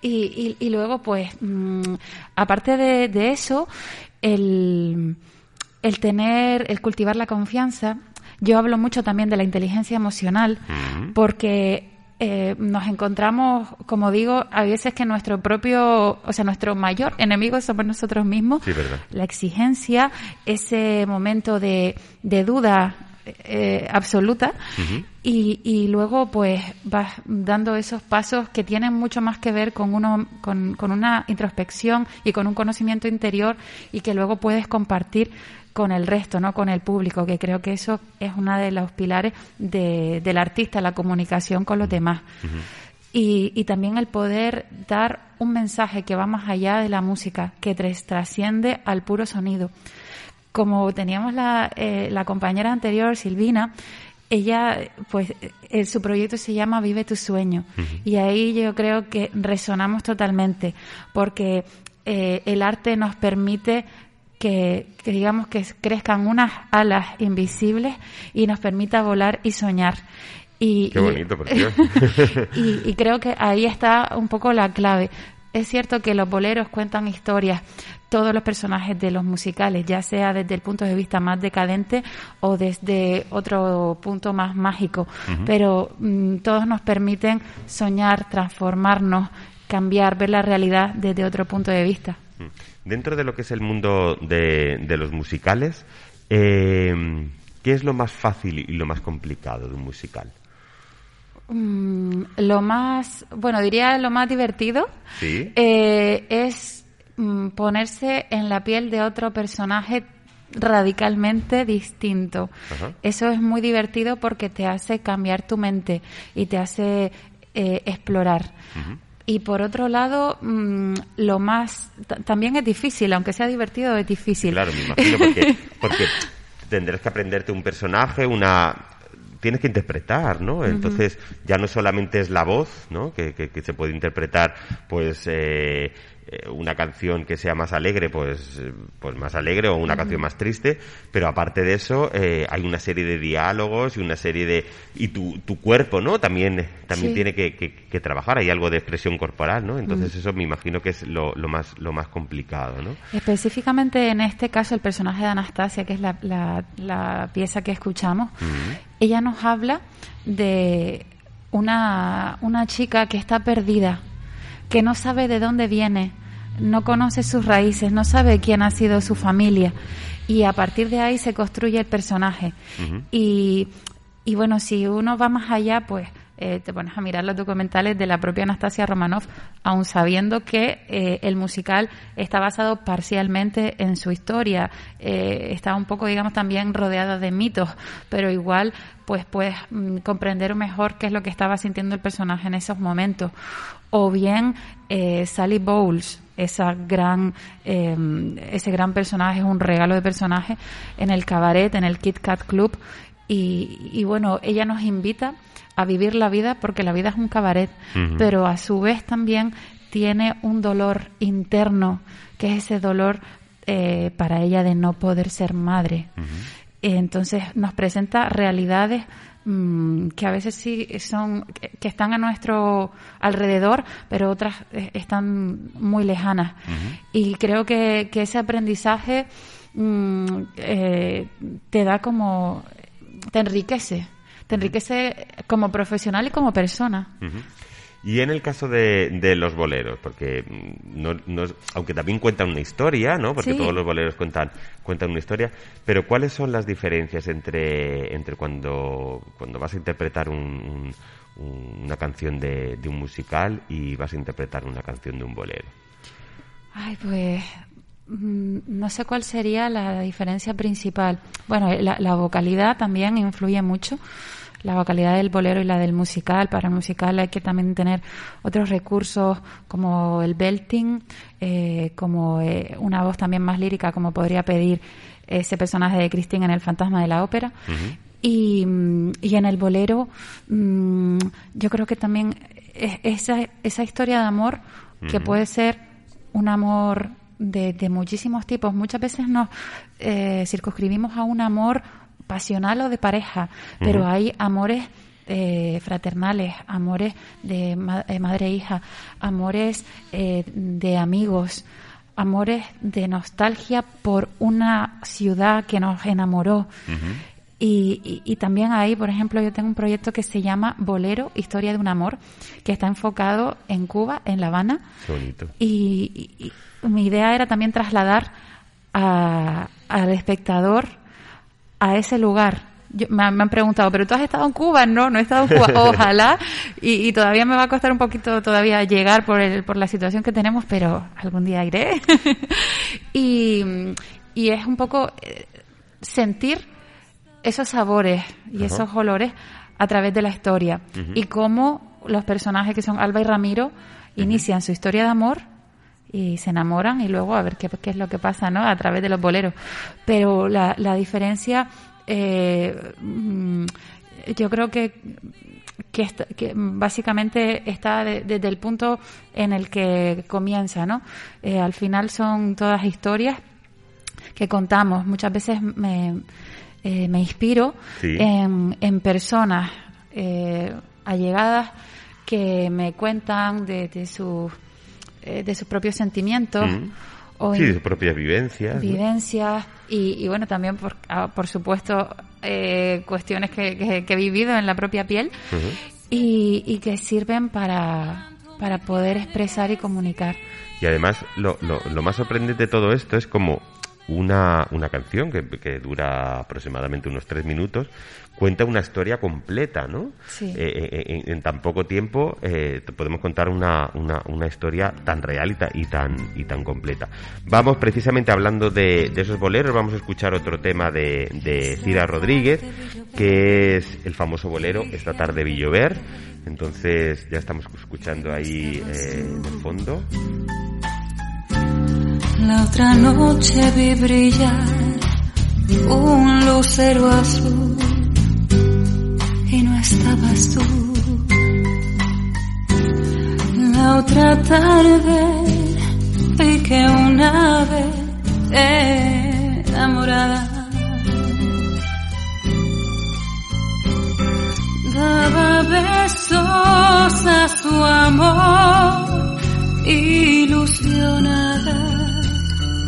Y, y, y luego, pues, mm, aparte de, de eso, el, el tener, el cultivar la confianza, yo hablo mucho también de la inteligencia emocional, porque eh, nos encontramos, como digo, a veces que nuestro propio, o sea, nuestro mayor enemigo somos nosotros mismos. Sí, verdad. La exigencia, ese momento de, de duda eh, absoluta y, y luego pues vas dando esos pasos que tienen mucho más que ver con uno con, con una introspección y con un conocimiento interior y que luego puedes compartir con el resto, no con el público, que creo que eso es uno de los pilares de, del artista, la comunicación con los demás. Y, y también el poder dar un mensaje que va más allá de la música, que tras- trasciende al puro sonido. Como teníamos la, eh, la compañera anterior, Silvina, ella, pues, eh, su proyecto se llama Vive tu sueño. Y ahí yo creo que resonamos totalmente, porque eh, el arte nos permite que, que digamos que crezcan unas alas invisibles y nos permita volar y soñar. Y, Qué bonito, por Dios. y, y creo que ahí está un poco la clave. Es cierto que los boleros cuentan historias, todos los personajes de los musicales, ya sea desde el punto de vista más decadente o desde otro punto más mágico, pero mm, todos nos permiten soñar, transformarnos, cambiar, ver la realidad desde otro punto de vista. Dentro de lo que es el mundo de, de los musicales, eh, ¿qué es lo más fácil y lo más complicado de un musical? Mm, lo más, bueno, diría lo más divertido Sí. eh, es mm, ponerse en la piel de otro personaje radicalmente distinto. Ajá. Eso es muy divertido porque te hace cambiar tu mente y te hace eh, explorar. Y por otro lado, mm, lo más ta- también es difícil, aunque sea divertido, es difícil. Claro, me imagino, porque, porque tendrás que aprenderte un personaje, una tienes que interpretar, ¿no? Entonces ya no solamente es la voz, ¿no? Que, que- que se puede interpretar, pues eh, una canción que sea más alegre, pues eh, pues más alegre o una canción más triste, pero aparte de eso eh, hay una serie de diálogos y una serie de y tu, tu cuerpo, ¿no? También también Sí. tiene que, que- que trabajar, hay algo de expresión corporal, ¿no? Entonces Mm. eso me imagino que es lo, lo más lo más complicado, ¿no? Específicamente en este caso el personaje de Anastasia, que es la, la- la pieza que escuchamos, ella nos habla de una, una chica que está perdida, que no sabe de dónde viene, no conoce sus raíces, no sabe quién ha sido su familia. Y a partir de ahí se construye el personaje. Y, y bueno, si uno va más allá, pues eh, te pones a mirar los documentales de la propia Anastasia Romanoff, aun sabiendo que eh, el musical está basado parcialmente en su historia, eh, está un poco, digamos, también rodeada de mitos, pero igual, pues puedes mm, comprender mejor qué es lo que estaba sintiendo el personaje en esos momentos. O bien Sally Bowles, esa gran, eh, ese gran personaje, un regalo de personaje en el cabaret, en el Kit Kat Club, y, y bueno, ella nos invita a vivir la vida porque la vida es un cabaret, pero a su vez también tiene un dolor interno, que es ese dolor eh, para ella de no poder ser madre. Entonces nos presenta realidades mm, que a veces sí son que, están a nuestro alrededor, pero otras eh, están muy lejanas. Y creo que, que ese aprendizaje mm, eh, te da como te enriquece, te enriquece como profesional y como persona. Y en el caso de, de los boleros, porque mm, no, no aunque también cuentan una historia, ¿no? Porque Sí. todos los boleros cuentan, cuentan una historia, pero ¿cuáles son las diferencias entre, entre cuando, cuando vas a interpretar un- un- un- una canción de, de un musical y vas a interpretar una canción de un bolero? Ay, pues mm, no sé cuál sería la diferencia principal. Bueno, la, la vocalidad también influye mucho. La vocalidad del bolero y la del musical. Para el musical hay que también tener otros recursos como el belting, eh, como eh, una voz también más lírica, como podría pedir ese personaje de Christine en El Fantasma de la Ópera. Y, mm, y en el bolero, mm, yo creo que también es- esa, esa historia de amor que puede ser un amor de, de muchísimos tipos. Muchas veces nos eh, circunscribimos a un amor pasional o de pareja, pero hay amores eh, fraternales, amores de ma- eh, madre e hija, amores eh, de amigos, amores de nostalgia por una ciudad que nos enamoró. Y, y- y también ahí, por ejemplo, yo tengo un proyecto que se llama Bolero, Historia de un Amor, que está enfocado en Cuba, en La Habana. Qué bonito. Y- y mi idea era también trasladar a- al espectador a ese lugar. Yo- me, han, me han preguntado, ¿pero tú has estado en Cuba? No, no he estado en Cuba. Ojalá. Y, y todavía me va a costar un poquito todavía llegar por, el, por la situación que tenemos, pero algún día iré. y, y es un poco eh, sentir esos sabores y Ajá. esos olores a través de la historia. Y cómo los personajes que son Alba y Ramiro inician su historia de amor y se enamoran y luego a ver qué, qué es lo que pasa ¿no? a través de los boleros. Pero la, la diferencia, eh, mm, yo creo que, que, básicamente está de- desde el punto en el que comienza. ¿no? Eh, al final son todas historias que contamos. Muchas veces me, eh, me inspiro Sí. en, en personas eh, allegadas que me cuentan de, de, sus eh, de sus propios sentimientos. Mm. o Sí, de sus propias vivencias. ¿no? vivencias y, y bueno, también, por, ah, por supuesto, eh, cuestiones que, que- que he vivido en la propia piel y, y que sirven para, para poder expresar y comunicar. Y además, lo, lo, lo más sorprendente de todo esto es como una, una canción que, que dura aproximadamente unos tres minutos, cuenta una historia completa, ¿no? Sí. Eh, eh, en, en tan poco tiempo eh, podemos contar una, una, una historia tan real y, ta- y tan, y tan completa. Vamos precisamente hablando de, de esos boleros, vamos a escuchar otro tema de, de Cira Rodríguez, que es el famoso bolero Esta tarde vi llover. Entonces ya estamos escuchando ahí eh, en el fondo. La otra noche vi brillar un lucero azul y no estabas tú. La otra tarde vi que una ave enamorada daba besos a su amor ilusionada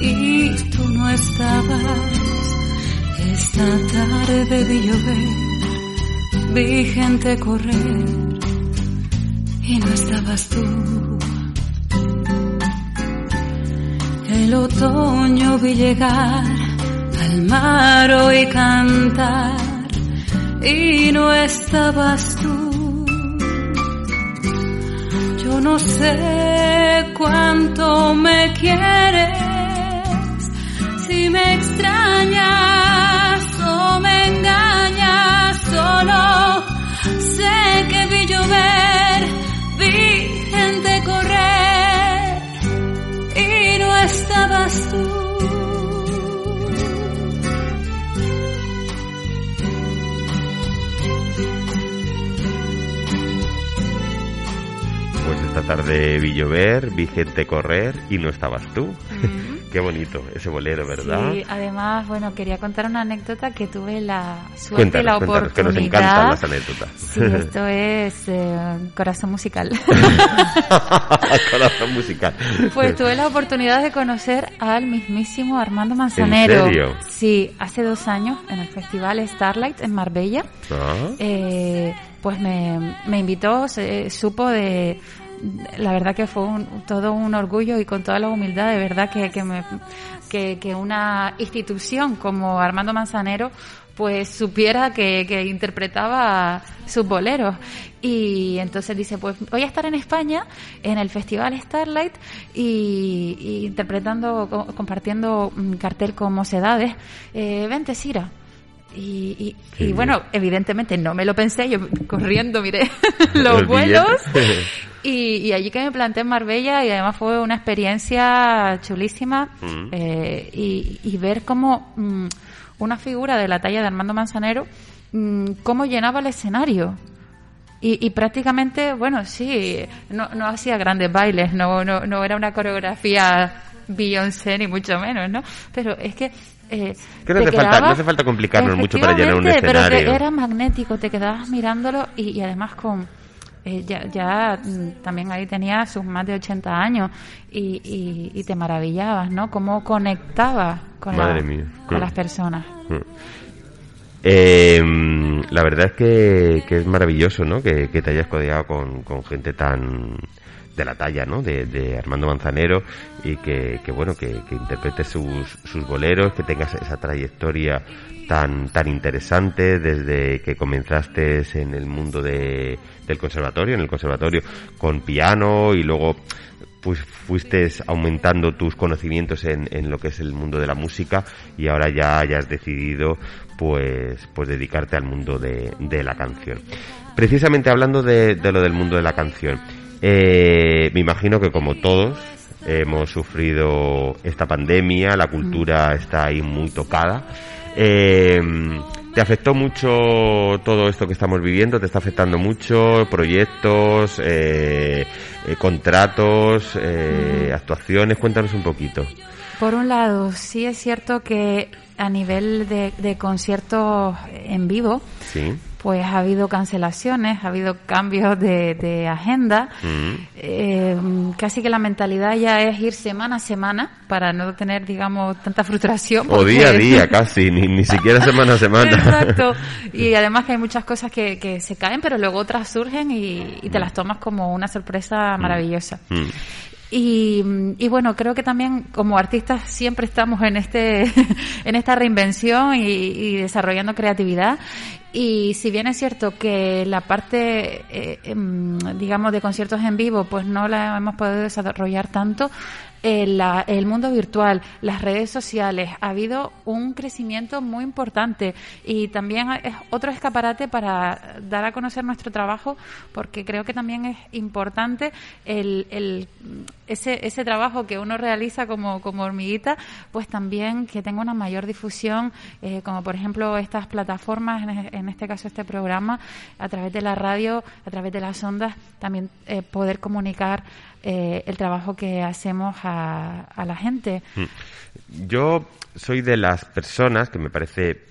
y tú no estabas. Esta tarde vi llover, vi gente correr y no estabas tú. El otoño vi llegar al mar y cantar y no estabas tú. Yo no sé cuánto me quieres, si me extrañas o me engañas, solo sé que vi llover, vi gente correr y no estabas tú. Pues esta tarde vi llover, vi gente correr y no estabas tú. Qué bonito ese bolero, ¿verdad? Sí, además, bueno, quería contar una anécdota que tuve la suerte y la cuéntanos, que nos oportunidad. encantan las anécdotas. Sí, esto es eh, corazón musical. Corazón musical. Pues tuve la oportunidad de conocer al mismísimo Armando Manzanero. serio? Sí, hace dos años en el festival Starlight en Marbella. Ah. Eh, pues me, me invitó, se, supo de... La verdad que fue un- todo un orgullo y con toda la humildad, de verdad que, que, me, que, una institución como Armando Manzanero pues supiera que, interpretaba sus boleros. Y entonces dice, pues voy a estar en España en el Festival Starlight y, interpretando, co- compartiendo cartel con Mocedades. Eh, vente, Sira. Y, y- y bueno, evidentemente no me lo pensé, yo corriendo miré los El vuelos y, y allí que me planté en Marbella y además fue una experiencia chulísima Mm. eh, y, y ver cómo mm, una figura de la talla de Armando Manzanero, mm, cómo llenaba el escenario. Y, y prácticamente, bueno, sí, no, no hacía grandes bailes, no, no, no era una coreografía Beyoncé ni mucho menos, ¿no? Pero es que... Eh, Que no te hace falta- no hace falta complicarnos mucho para llenar un Efectivamente, Pero escenario. que era magnético, te quedabas mirándolo y, y además con... eh, ya, ya mm, también ahí tenía sus más de 80 años y, y, y te maravillabas, ¿no? Cómo conectaba con, la- Madre mía. con Mm. las personas. Eh, la verdad es que, que es maravilloso, ¿no? Que, que te hayas codeado con, con gente tan de la talla, ¿no? De, de Armando Manzanero y que, que bueno, que, que interpretes sus, sus boleros, que tengas esa trayectoria tan, tan interesante desde que comenzaste en el mundo de, del conservatorio, en el conservatorio con piano y luego pues fuiste aumentando tus conocimientos en, en lo que es el mundo de la música y ahora ya hayas decidido pues pues dedicarte al mundo de, de la canción. Precisamente hablando de, de lo del mundo de la canción, eh, me imagino que como todos hemos sufrido esta pandemia, la cultura está ahí muy tocada. Eh, ¿Te afectó mucho todo esto que estamos viviendo? ¿Te está afectando mucho? ¿Proyectos? Eh, eh, ¿Contratos? Eh, ¿Actuaciones? Cuéntanos un poquito. Por un lado, sí es cierto que a nivel de, de conciertos en vivo, Sí. Pues ha habido cancelaciones, ha habido cambios de, agenda. Mm. Eh, casi que la mentalidad ya es ir semana a semana para no tener, digamos, tanta frustración. O día a día, casi, ni, ni siquiera semana a semana. Exacto. Y además que hay muchas cosas que, que se caen, pero luego otras surgen y, y te las tomas como una sorpresa Mm. maravillosa. Y, y bueno, creo que también como artistas siempre estamos en este en esta reinvención y, desarrollando creatividad. Y si bien es cierto que la parte, eh, em, digamos, de conciertos en vivo, pues no la hemos podido desarrollar tanto, eh, la- el mundo virtual, las redes sociales, ha habido un crecimiento muy importante. Y también es otro escaparate para dar a conocer nuestro trabajo, porque creo que también es importante el, el- ese, ese trabajo que uno realiza como, como hormiguita, pues también que tenga una mayor difusión, eh, como por ejemplo estas plataformas, en este caso este programa, a través de la radio, a través de las ondas, también eh, poder comunicar eh, el trabajo que hacemos a, a la gente. Mm. Yo soy de las personas que me parece,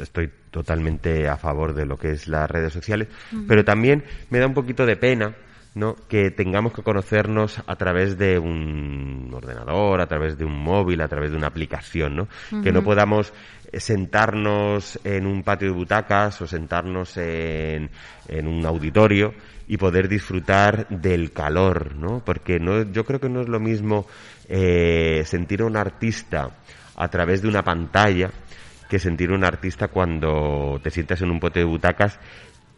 estoy totalmente a favor de lo que es las redes sociales, Ujú. pero también me da un poquito de pena. ¿No? que tengamos que conocernos a través de un ordenador, a través de un móvil, a través de una aplicación, ¿no? Que no podamos eh, sentarnos en un patio de butacas o sentarnos en, en un auditorio y poder disfrutar del calor, ¿no? Porque no, yo creo que no es lo mismo eh, sentir a un artista a través de una pantalla que sentir a un artista cuando te sientas en un pote de butacas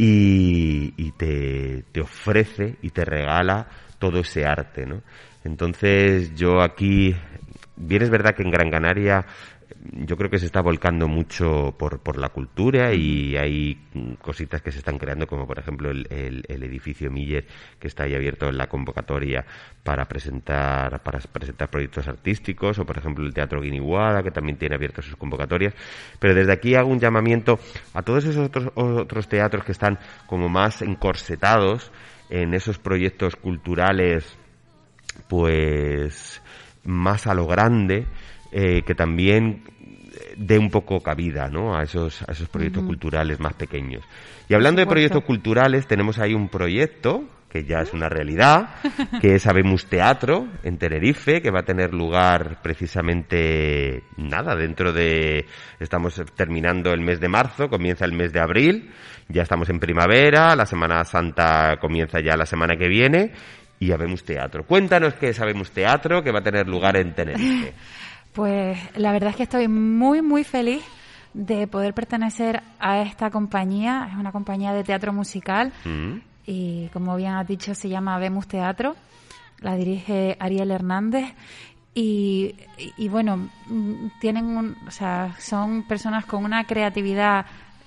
y, te, te ofrece y te regala todo ese arte, ¿no? Entonces yo aquí, bien es verdad que en Gran Canaria yo creo que se está volcando mucho por, por la cultura y hay cositas que se están creando, como por ejemplo el, el- el edificio Miller, que está ahí abierto en la convocatoria para presentar, para presentar proyectos artísticos, o por ejemplo el Teatro Guiniguada, que también tiene abiertas sus convocatorias. Pero desde aquí hago un llamamiento a todos esos otros, otros teatros que están como más encorsetados en esos proyectos culturales pues más a lo grande eh, que también dé un poco cabida ¿no? a esos a esos proyectos culturales más pequeños y hablando de proyectos culturales tenemos ahí un proyecto que ya es una realidad que es Habemos Teatro en Tenerife que va a tener lugar precisamente nada dentro de estamos terminando el mes de marzo comienza el mes de abril ya estamos en primavera la Semana Santa comienza ya la semana que viene y Habemos Teatro. Cuéntanos qué es Habemos Teatro, que va a tener lugar en Tenerife. Pues la verdad es que estoy muy, muy feliz de poder pertenecer a esta compañía. Es una compañía de teatro musical Mm. y como bien has dicho se llama Vemos Teatro. La dirige Ariel Hernández y, y- y bueno, mm, tienen un, o sea, son personas con una creatividad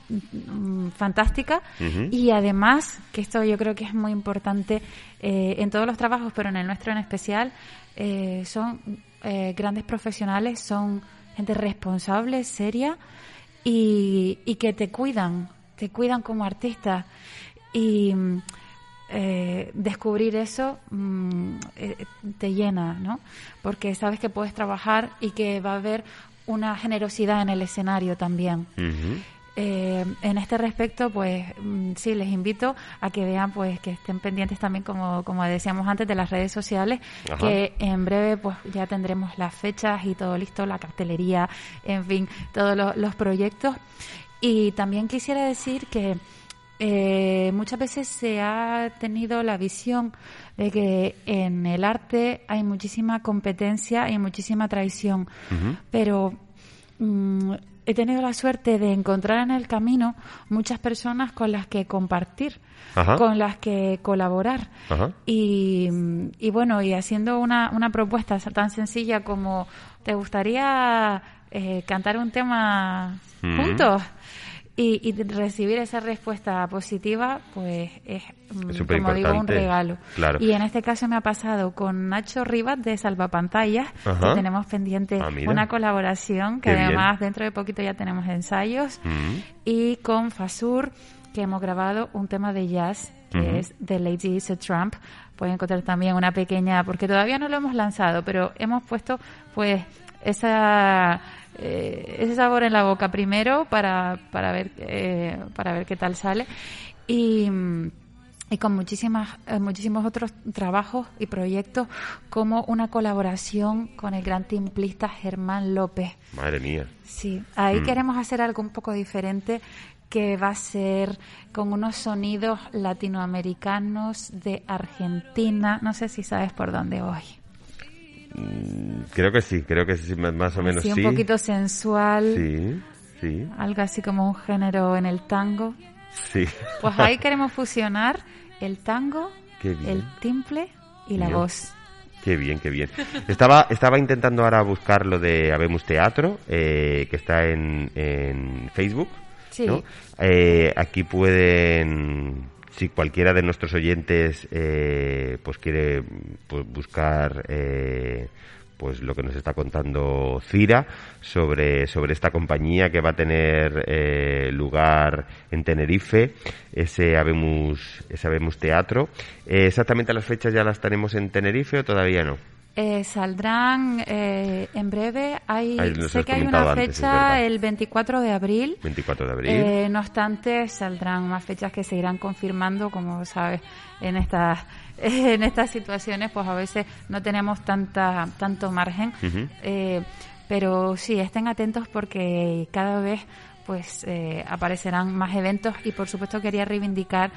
mm, fantástica y además, que esto yo creo que es muy importante eh, en todos los trabajos, pero en el nuestro en especial, eh, son eh, grandes profesionales, son gente responsable, seria y, y que te cuidan, te cuidan como artista. Y mm, descubrir eso mm, te llena, ¿no? Porque sabes que puedes trabajar y que va a haber una generosidad en el escenario también. Eh, en este respecto, pues mm, sí, les invito a que vean, pues que estén pendientes también, como, como decíamos antes, de las redes sociales, Ajá. que en breve pues ya tendremos las fechas y todo listo, la cartelería, en fin, todos lo- los proyectos. Y también quisiera decir que eh, muchas veces se ha tenido la visión de que en el arte hay muchísima competencia y muchísima traición, pero mm, he tenido la suerte de encontrar en el camino muchas personas con las que compartir, Ajá. con las que colaborar. Y, y bueno, y haciendo una, una propuesta tan sencilla como, ¿te gustaría eh, cantar un tema Mm. Y, y recibir esa respuesta positiva, pues es, mm, Es como digo, un regalo. Claro. Y en este caso me ha pasado con Nacho Rivas de Salvapantallas, Ajá. que tenemos pendiente Ah, una colaboración, que Qué bien. además dentro de poquito ya tenemos ensayos, Mm. y con Fasur, que hemos grabado un tema de jazz, que es The Lady is a Trump. Pueden encontrar también una pequeña, porque todavía no lo hemos lanzado, pero hemos puesto pues esa eh, ese sabor en la boca primero para, para ver eh, para ver qué tal sale y y con muchísimas, eh, muchísimos otros trabajos y proyectos, como una colaboración con el gran timplista Germán López. Madre mía. Sí, ahí Mm. queremos hacer algo un poco diferente que va a ser con unos sonidos latinoamericanos de Argentina. No sé si sabes por dónde voy. Mm, Creo que sí, creo que sí, más- o menos sí. un poquito sensual, Sí, sí, algo así como un género en el tango. sí. Pues ahí queremos fusionar el tango, el timple y la Bien. voz. Qué bien, qué bien. Estaba, estaba intentando ahora buscar lo de Habemos Teatro, eh, que está en, en Facebook. Sí. ¿no? Eh, aquí pueden, si cualquiera de nuestros oyentes eh, pues quiere pues, buscar eh, pues lo que nos está contando Cira sobre, sobre esta compañía que va a tener eh, lugar en Tenerife, ese Habemos, ese Habemos Teatro. Eh, exactamente las fechas ya las tenemos en Tenerife o todavía no. Eh, saldrán eh, en breve. Hay, Ahí sé que hay una fecha el 24 de abril. 24 de abril. Eh, no obstante, saldrán más fechas que se irán confirmando, como sabes, en estas en estas situaciones, pues a veces no tenemos tanta tanto margen. Eh, pero sí, estén atentos porque cada vez pues eh, aparecerán más eventos y por supuesto quería reivindicar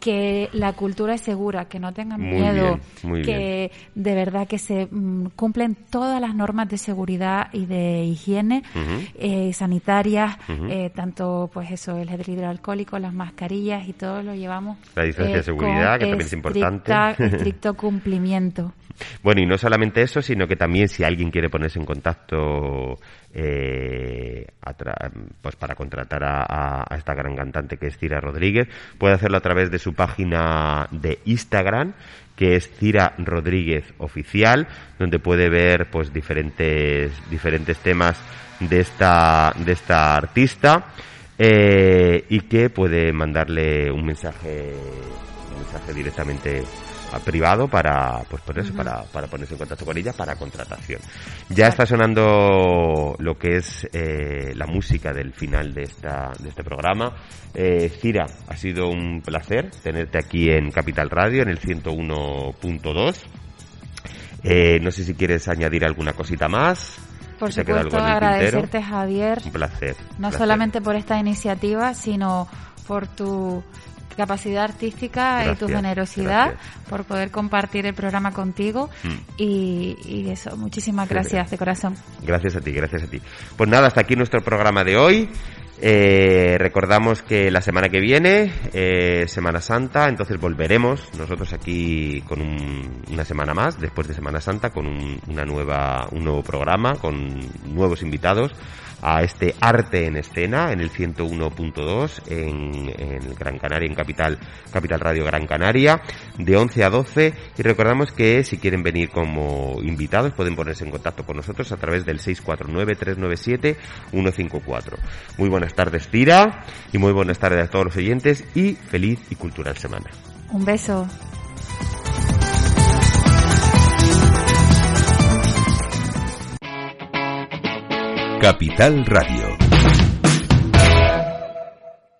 que la cultura es segura, que no tengan Muy miedo, bien, que de verdad que se mm, cumplen todas las normas de seguridad y de higiene eh, sanitarias, eh, tanto pues eso, el gel hidroalcohólico, las mascarillas y todo lo llevamos. La distancia de eh, seguridad, que también es importante. estricto cumplimiento. Bueno, y no solamente eso, sino que también si alguien quiere ponerse en contacto eh, pues para contratar a, esta gran cantante que es Cira Rodríguez, puede hacerlo a través de su página de Instagram que es Cira Rodríguez Oficial, donde puede ver pues diferentes, diferentes temas de esta, de esta artista eh, y que puede mandarle un mensaje, un mensaje directamente privado para pues por eso para, para ponerse en contacto con ella para contratación. Ya está sonando lo que es eh, la música del final de esta de este programa. Eh, Cira ha sido un placer tenerte aquí en Capital Radio en el 101.2 eh, no sé si quieres añadir alguna cosita más Por Si supuesto, tintero. agradecerte, Javier, un placer no placer. solamente por esta iniciativa, sino por tu capacidad artística y tu Gracias, generosidad, por poder compartir el programa contigo Mm. y, y eso, muchísimas gracias de corazón. Gracias a ti, gracias a ti. Pues nada, hasta aquí nuestro programa de hoy. Eh, recordamos que la semana que viene, eh, Semana Santa, entonces volveremos nosotros aquí con un- una semana más, después de Semana Santa, con un, una nueva, un nuevo programa, con nuevos invitados a este arte en escena en el 101.2 en, en Gran Canaria, en Capital, Capital Radio Gran Canaria, de 11 a 12. Y recordamos que si quieren venir como invitados pueden ponerse en contacto con nosotros a través del 649-397-154. Muy buenas tardes, Tira, y muy buenas tardes a todos los oyentes y feliz y cultural semana. Un beso. Capital Radio.